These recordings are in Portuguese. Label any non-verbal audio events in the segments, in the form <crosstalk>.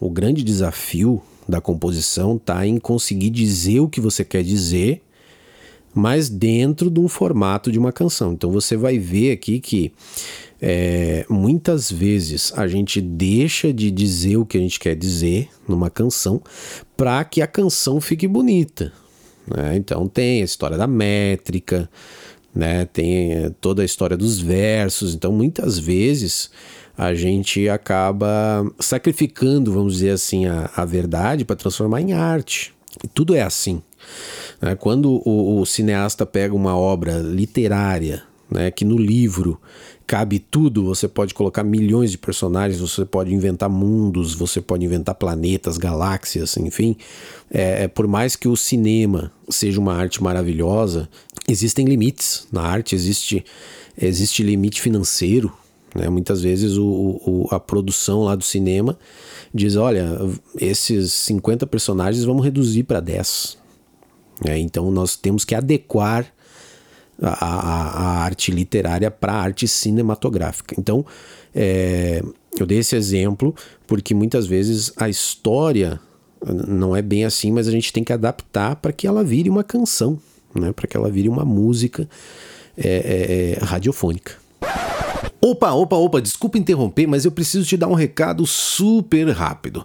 o grande desafio da composição está em conseguir dizer o que você quer dizer, mas dentro de um formato de uma canção. Então você vai ver aqui que é, muitas vezes a gente deixa de dizer o que a gente quer dizer numa canção para que a canção fique bonita. Né? Então tem a história da métrica, né? tem é, toda a história dos versos. Então muitas vezes a gente acaba sacrificando, vamos dizer assim, a, a verdade para transformar em arte. E tudo é assim. Né? Quando o, o, cineasta pega uma obra literária, né, que no livro cabe tudo, você pode colocar milhões de personagens, você pode inventar mundos, você pode inventar planetas, galáxias, enfim. É, é por mais que o cinema seja uma arte maravilhosa, existem limites na arte, existe, existe limite financeiro, né? Muitas vezes o, o, a produção lá do cinema diz: olha, esses 50 personagens vamos reduzir para 10. É, então nós temos que adequar a, a, a arte literária para a arte cinematográfica. Então é, eu dei esse exemplo porque muitas vezes a história não é bem assim, mas a gente tem que adaptar para que ela vire uma canção, né? para que ela vire uma música é, é, é radiofônica. Opa, opa, opa, desculpa interromper, mas eu preciso te dar um recado super rápido.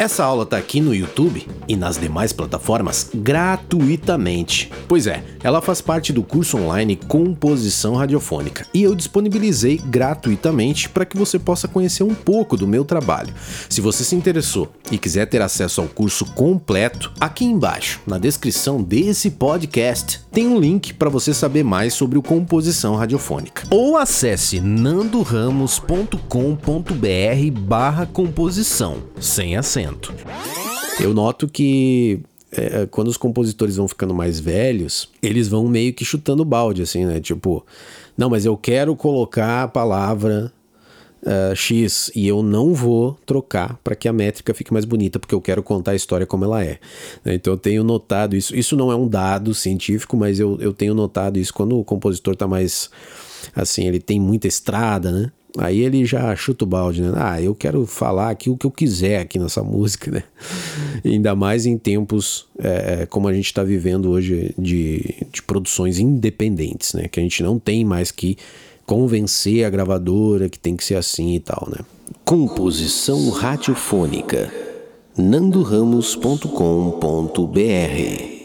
Essa aula está aqui no YouTube e nas demais plataformas gratuitamente. Pois é, ela faz parte do curso online Composição Radiofônica e eu disponibilizei gratuitamente para que você possa conhecer um pouco do meu trabalho. Se você se interessou e quiser ter acesso ao curso completo, aqui embaixo, na descrição desse podcast, tem um link para você saber mais sobre o composição radiofônica. Ou acesse nandoramos.com.br/barra composição, sem acento. Eu noto que é, quando os compositores vão ficando mais velhos, eles vão meio que chutando balde, assim, né? Tipo, não, mas eu quero colocar a palavra uh, X e eu não vou trocar para que a métrica fique mais bonita, porque eu quero contar a história como ela é. Né? Então eu tenho notado isso. Isso não é um dado científico, mas eu, eu tenho notado isso quando o compositor está mais. Assim, ele tem muita estrada, né? Aí ele já chuta o balde, né? Ah, eu quero falar aqui o que eu quiser aqui nessa música, né? <laughs> Ainda mais em tempos é, como a gente está vivendo hoje de, de produções independentes, né? Que a gente não tem mais que convencer a gravadora que tem que ser assim e tal, né? Composição radiofônica nandoramos.com.br